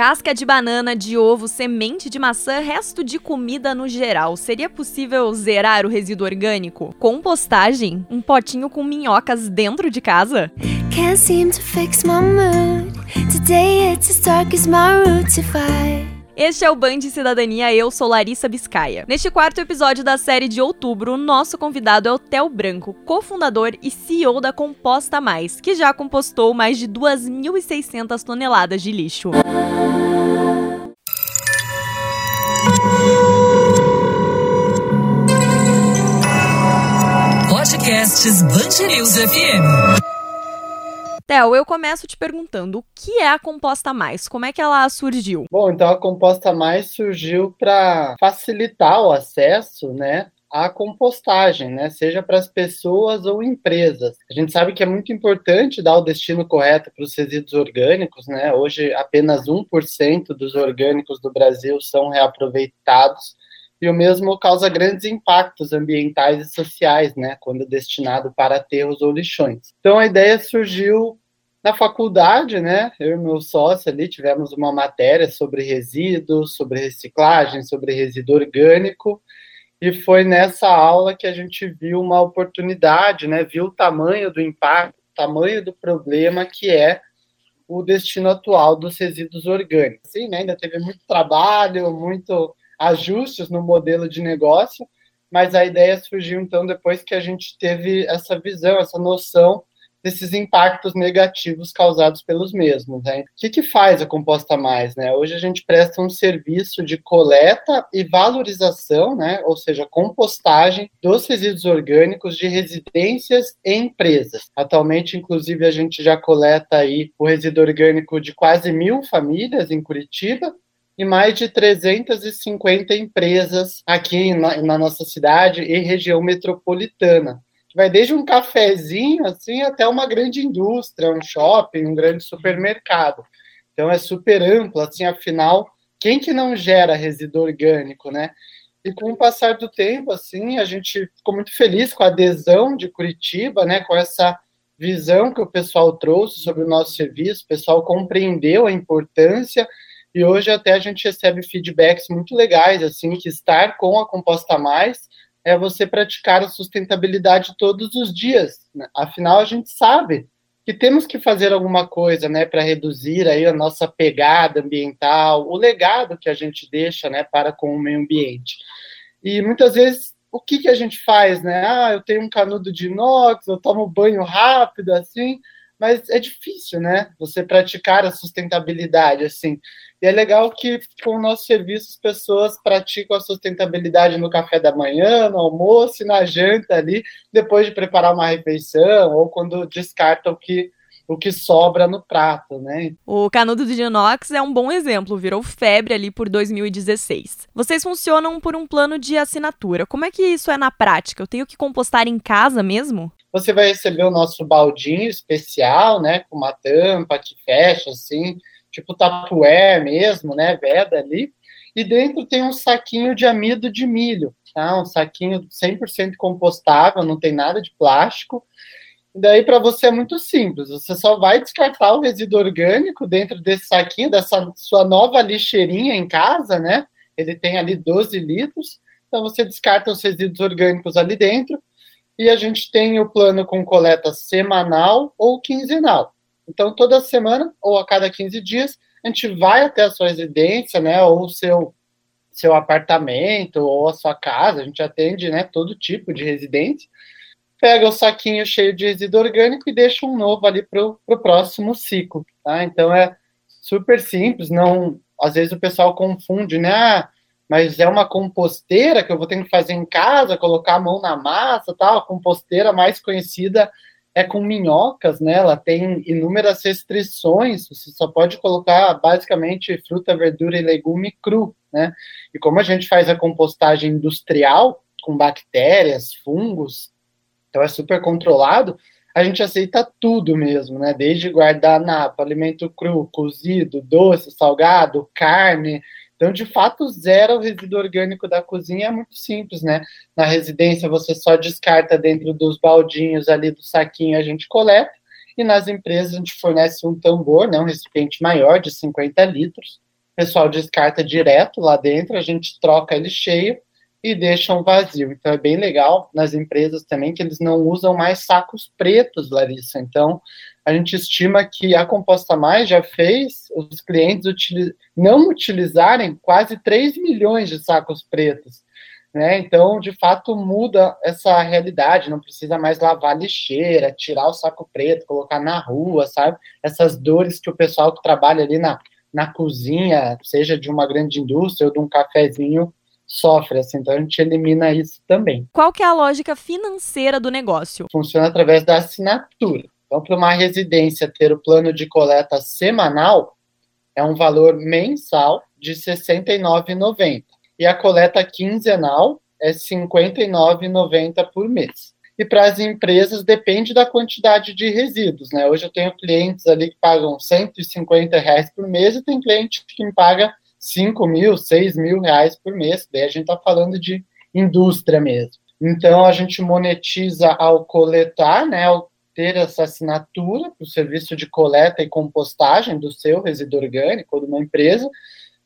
Casca de banana, de ovo, semente de maçã, resto de comida no geral. Seria possível zerar o resíduo orgânico? Compostagem? Um potinho com minhocas dentro de casa? Can't seem to fix my mood. Today it's as dark as my I este é o Band Cidadania, eu sou Larissa Biscaia. Neste quarto episódio da série de outubro, o nosso convidado é o Theo Branco, cofundador e CEO da Composta Mais, que já compostou mais de 2.600 toneladas de lixo. Podcasts Band News FM. Theo, eu começo te perguntando o que é a Composta Mais? Como é que ela surgiu? Bom, então a Composta Mais surgiu para facilitar o acesso, né, à compostagem, né? Seja para as pessoas ou empresas. A gente sabe que é muito importante dar o destino correto para os resíduos orgânicos, né? Hoje apenas 1% dos orgânicos do Brasil são reaproveitados e o mesmo causa grandes impactos ambientais e sociais, né, quando destinado para aterros ou lixões. Então a ideia surgiu na faculdade, né, eu e meu sócio ali tivemos uma matéria sobre resíduos, sobre reciclagem, sobre resíduo orgânico, e foi nessa aula que a gente viu uma oportunidade, né, viu o tamanho do impacto, o tamanho do problema que é o destino atual dos resíduos orgânicos. Sim, né, ainda teve muito trabalho, muito ajustes no modelo de negócio, mas a ideia surgiu então depois que a gente teve essa visão, essa noção desses impactos negativos causados pelos mesmos. Né? O que, que faz a Composta Mais? Né? Hoje a gente presta um serviço de coleta e valorização, né? ou seja, compostagem dos resíduos orgânicos de residências e empresas. Atualmente, inclusive, a gente já coleta aí o resíduo orgânico de quase mil famílias em Curitiba, e mais de 350 empresas aqui na, na, nossa cidade e região metropolitana vai desde um cafezinho assim até uma grande indústria, um shopping, um grande supermercado. Então é super amplo, assim, afinal, quem que não gera resíduo orgânico, né? E com o passar do tempo, assim, a gente ficou muito feliz com a adesão de Curitiba, né, com essa visão que o pessoal trouxe sobre o nosso serviço, o pessoal compreendeu a importância e hoje até a gente recebe feedbacks muito legais, assim, que estar com a Composta Mais é você praticar a sustentabilidade todos os dias. Né? Afinal, a gente sabe que temos que fazer alguma coisa, né, para reduzir aí a nossa pegada ambiental, o legado que a gente deixa, né, para com o meio ambiente. E muitas vezes o que que a gente faz, né? Ah, eu tenho um canudo de inox, eu tomo banho rápido assim, mas é difícil, né? Você praticar a sustentabilidade assim. E é legal que com o nosso serviço as pessoas praticam a sustentabilidade no café da manhã, no almoço e na janta ali, depois de preparar uma refeição ou quando descartam o que o que sobra no prato, né? O canudo de inox é um bom exemplo, virou febre ali por 2016. Vocês funcionam por um plano de assinatura. Como é que isso é na prática? Eu tenho que compostar em casa mesmo? Você vai receber o nosso baldinho especial, né, com uma tampa que fecha assim, tipo tapué mesmo, né, veda ali, e dentro tem um saquinho de amido de milho, tá? Um saquinho 100% compostável, não tem nada de plástico. E daí para você é muito simples, você só vai descartar o resíduo orgânico dentro desse saquinho, dessa sua nova lixeirinha em casa, né? Ele tem ali 12 litros, então você descarta os resíduos orgânicos ali dentro. E a gente tem o plano com coleta semanal ou quinzenal. Então, toda semana ou a cada 15 dias, a gente vai até a sua residência, né, ou seu, seu apartamento, ou a sua casa, a gente atende, né, todo tipo de residente, pega o saquinho cheio de resíduo orgânico e deixa um novo ali para o próximo ciclo, tá? Então, é super simples, não... Às vezes o pessoal confunde, né, ah, mas é uma composteira que eu vou ter que fazer em casa, colocar a mão na massa, tal, a composteira mais conhecida é com minhocas, né? Ela tem inúmeras restrições. Você só pode colocar basicamente fruta, verdura e legume cru, né? E como a gente faz a compostagem industrial com bactérias, fungos, então é super controlado. A gente aceita tudo mesmo, né? Desde guardanapo, alimento cru, cozido, doce, salgado, carne, então, de fato, zero o resíduo orgânico da cozinha é muito simples, né? Na residência, você só descarta dentro dos baldinhos ali do saquinho, a gente coleta, e nas empresas a gente fornece um tambor, né, um recipiente maior de 50 litros, pessoal descarta direto lá dentro, a gente troca ele cheio e deixa um vazio. Então é bem legal nas empresas também que eles não usam mais sacos pretos, Larissa. Então a gente estima que a Composta Mais já fez os clientes utiliz não utilizarem quase 3 milhões de sacos pretos. Né? Então, de fato, muda essa realidade, não precisa mais lavar lixeira, tirar o saco preto, colocar na rua, sabe? Essas dores que o pessoal que trabalha ali na, na cozinha, seja de uma grande indústria ou de um cafezinho, sofre, assim, então a gente elimina isso também. Qual que é a lógica financeira do negócio? Funciona através da assinatura. Então, para uma residência ter o plano de coleta semanal, é um valor mensal de R$ 69,90 e a coleta quinzenal é R$ 59,90 por mês. E para as empresas depende da quantidade de resíduos, né? Hoje eu tenho clientes ali que pagam 150 reais por mês e tem cliente que me paga 5 mil, 6 mil reais por mês. Daí a gente está falando de indústria mesmo. Então a gente monetiza ao coletar, né? Ao ter essa assinatura para o serviço de coleta e compostagem do seu resíduo orgânico ou de uma empresa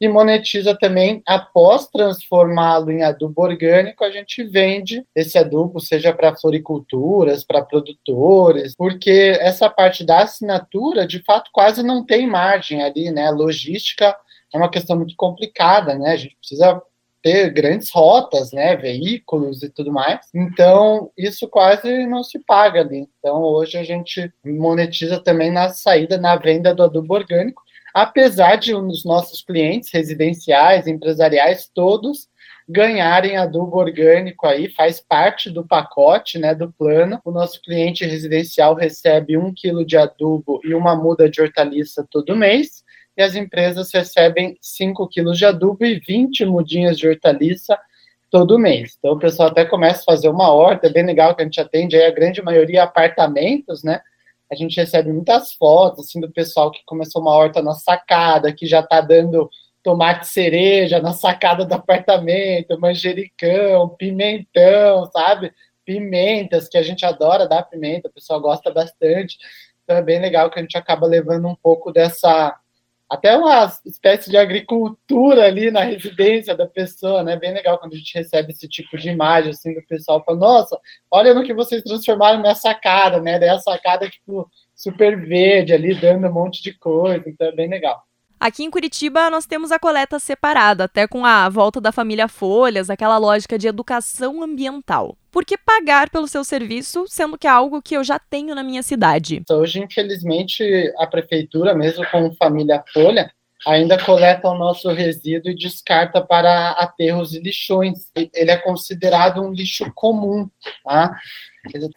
e monetiza também após transformá-lo em adubo orgânico, a gente vende esse adubo, seja para floriculturas, para produtores, porque essa parte da assinatura, de fato, quase não tem margem ali, né? A logística é uma questão muito complicada, né? A gente precisa ter grandes rotas, né, veículos e tudo mais. Então, isso quase não se paga ali. Então, hoje a gente monetiza também na saída, na venda do adubo orgânico, apesar de os nossos clientes residenciais, empresariais, todos ganharem adubo orgânico aí, faz parte do pacote, né, do plano. O nosso cliente residencial recebe um quilo de adubo e uma muda de hortaliça todo mês, e as empresas recebem 5 quilos de adubo e 20 mudinhas de hortaliça todo mês. Então o pessoal até começa a fazer uma horta, é bem legal que a gente atende aí a grande maioria apartamentos, né? a gente recebe muitas fotos assim do pessoal que começou uma horta na sacada, que já está dando tomate cereja na sacada do apartamento, manjericão, pimentão, sabe? Pimentas, que a gente adora dar pimenta, o pessoal gosta bastante. Então é bem legal que a gente acaba levando um pouco dessa até uma espécie de agricultura ali na residência da pessoa, né? Bem legal quando a gente recebe esse tipo de imagem, assim, do pessoal falando, nossa, olha no que vocês transformaram minha sacada, né? Daí a sacada, tipo, super verde ali, dando um monte de coisa, então é bem legal. Aqui em Curitiba, nós temos a coleta separada, até com a volta da família Folhas, aquela lógica de educação ambiental. Por que pagar pelo seu serviço, sendo que é algo que eu já tenho na minha cidade? Hoje, infelizmente, a prefeitura, mesmo com família Folha, ainda coleta o nosso resíduo e descarta para aterros e lixões. Ele é considerado um lixo comum, tá?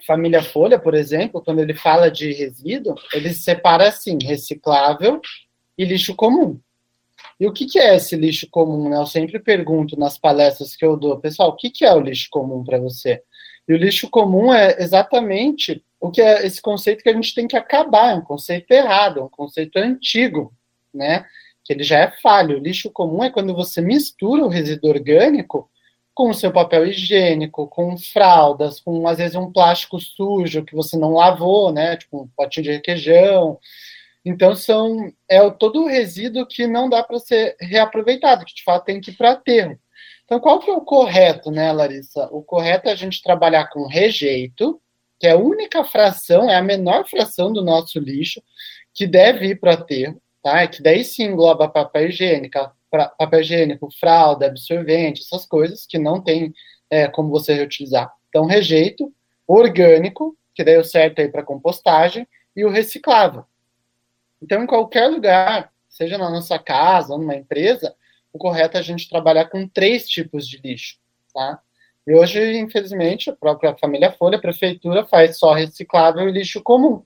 Família Folha, por exemplo, quando ele fala de resíduo, ele separa assim, reciclável, e lixo comum. E o que, que é esse lixo comum? Né? Eu sempre pergunto nas palestras que eu dou, pessoal, o que, que é o lixo comum para você? E o lixo comum é exatamente o que é esse conceito que a gente tem que acabar, é um conceito errado, é um conceito antigo, né? Que ele já é falho. O lixo comum é quando você mistura o resíduo orgânico com o seu papel higiênico, com fraldas, com às vezes um plástico sujo que você não lavou, né? Tipo um potinho de requeijão. Então, são, é todo o resíduo que não dá para ser reaproveitado, que de fato tem que ir para aterro. Então, qual que é o correto, né, Larissa? O correto é a gente trabalhar com rejeito, que é a única fração, é a menor fração do nosso lixo, que deve ir para aterro, tá? É que daí sim engloba papel higiênico, papel higiênico, fralda, absorvente, essas coisas que não tem é, como você reutilizar. Então, rejeito, orgânico, que daí é o certo aí para compostagem, e o reciclável, então, em qualquer lugar, seja na nossa casa ou numa empresa, o correto é a gente trabalhar com três tipos de lixo, tá? E hoje, infelizmente, a própria família Folha, a prefeitura, faz só reciclável e lixo comum.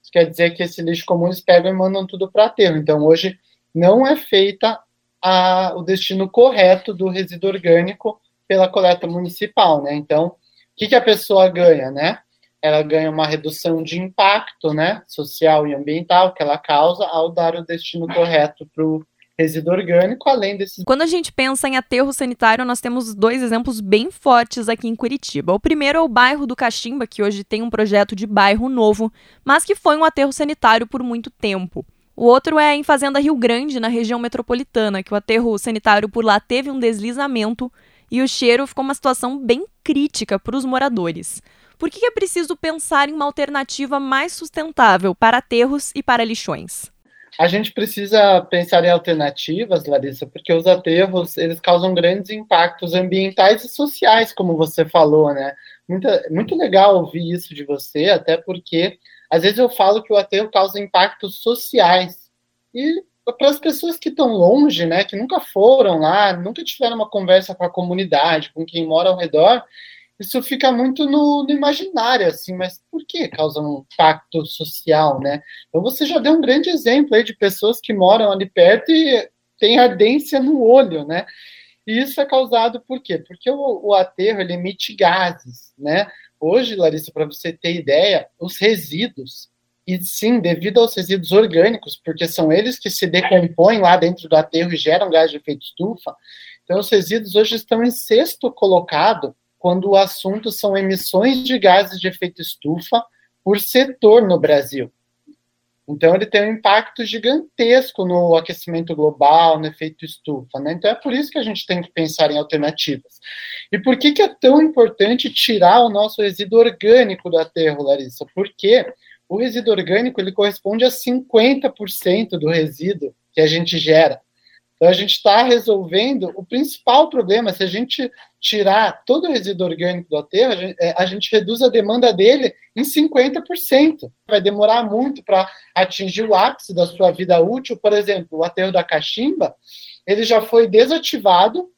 Isso quer dizer que esse lixo comum eles pegam e mandam tudo para aterro. Então, hoje, não é feita a, o destino correto do resíduo orgânico pela coleta municipal, né? Então, o que, que a pessoa ganha, né? Ela ganha uma redução de impacto né, social e ambiental que ela causa ao dar o destino correto para o resíduo orgânico, além desses. Quando a gente pensa em aterro sanitário, nós temos dois exemplos bem fortes aqui em Curitiba. O primeiro é o bairro do Caximba, que hoje tem um projeto de bairro novo, mas que foi um aterro sanitário por muito tempo. O outro é em Fazenda Rio Grande, na região metropolitana, que o aterro sanitário por lá teve um deslizamento e o cheiro ficou uma situação bem crítica para os moradores. Por que é preciso pensar em uma alternativa mais sustentável para aterros e para lixões? A gente precisa pensar em alternativas, Larissa, porque os aterros eles causam grandes impactos ambientais e sociais, como você falou, né? Muito, muito legal ouvir isso de você, até porque às vezes eu falo que o aterro causa impactos sociais. E para as pessoas que estão longe, né, que nunca foram lá, nunca tiveram uma conversa com a comunidade, com quem mora ao redor, isso fica muito no, no, imaginário, assim, mas por que causa um impacto social, né? Então você já deu um grande exemplo aí de pessoas que moram ali perto e tem ardência no olho, né? E isso é causado por quê? Porque o, o aterro ele emite gases, né? Hoje, Larissa, para você ter ideia, os resíduos, e sim, devido aos resíduos orgânicos, porque são eles que se decompõem lá dentro do aterro e geram gás de efeito estufa, então os resíduos hoje estão em sexto colocado quando o assunto são emissões de gases de efeito estufa por setor no Brasil. Então, ele tem um impacto gigantesco no aquecimento global, no efeito estufa. Né? Então, é por isso que a gente tem que pensar em alternativas. E por que, que é tão importante tirar o nosso resíduo orgânico do aterro, Larissa? Porque o resíduo orgânico ele corresponde a 50% do resíduo que a gente gera. Então, a gente está resolvendo o principal problema. Se a gente tirar todo o resíduo orgânico do aterro, a gente, é, a gente reduz a demanda dele em 50%. Vai demorar muito para atingir o ápice da sua vida útil. Por exemplo, o aterro da Cachimba, ele já foi desativado,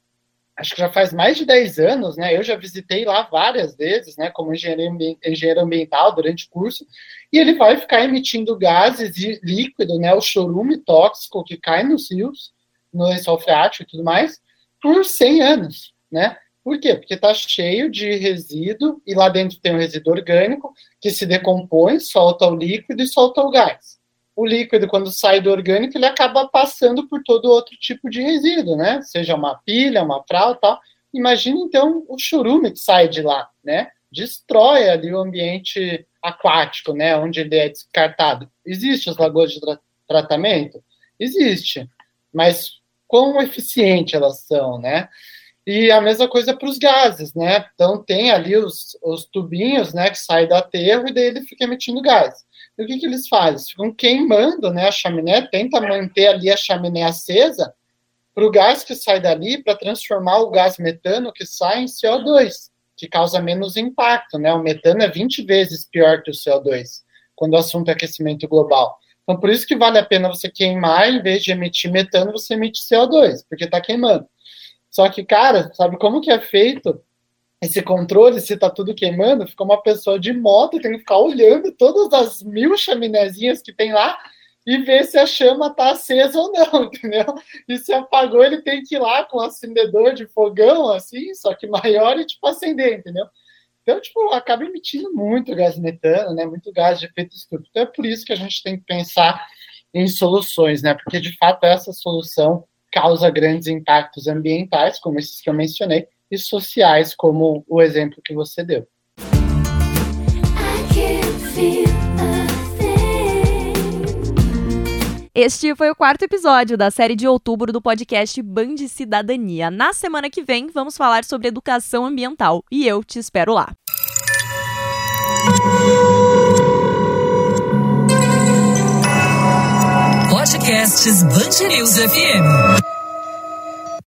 acho que já faz mais de 10 anos, né? Eu já visitei lá várias vezes, né, como engenheiro, ambiental durante o curso, e ele vai ficar emitindo gases e líquido, né, o chorume tóxico que cai nos rios, no lençol freático e tudo mais, por 100 anos, né? Por quê? Porque está cheio de resíduo e lá dentro tem um resíduo orgânico que se decompõe, solta o líquido e solta o gás. O líquido, quando sai do orgânico, ele acaba passando por todo outro tipo de resíduo, né? Seja uma pilha, uma fralda tal. Imagina, então, o churume que sai de lá, né? Destrói ali o ambiente aquático, né? Onde ele é descartado. Existem as lagoas de tra tratamento? Existe. Mas quão eficiente elas são, né? E a mesma coisa para os gases, né? Então tem ali os, os tubinhos, né, que saem do aterro e daí ele fica emitindo gás. E o que, que eles fazem? Ficam queimando, né, a chaminé, tenta manter ali a chaminé acesa para o gás que sai dali para transformar o gás metano que sai em CO2, que causa menos impacto, né? O metano é 20 vezes pior que o CO2 quando o assunto é aquecimento global. Então, por isso que vale a pena você queimar, em vez de emitir metano, você emite CO2, porque está queimando. Só que, cara, sabe como que é feito esse controle, se está tudo queimando? Fica uma pessoa de moto, tem que ficar olhando todas as mil chaminézinhas que tem lá e ver se a chama está acesa ou não, entendeu? E se apagou, ele tem que ir lá com acendedor de fogão, assim, só que maior e, tipo, acender, entendeu? Então, tipo, acaba emitindo muito gás metano, né? Muito gás de efeito estufa. Então, é por isso que a gente tem que pensar em soluções, né? Porque, de fato, essa solução causa grandes impactos ambientais, como esses que eu mencionei, e sociais, como o exemplo que você deu. Este foi o quarto episódio da série de outubro do podcast Band Cidadania. Na semana que vem, vamos falar sobre educação ambiental e eu te espero lá. Podcasts Band News FM.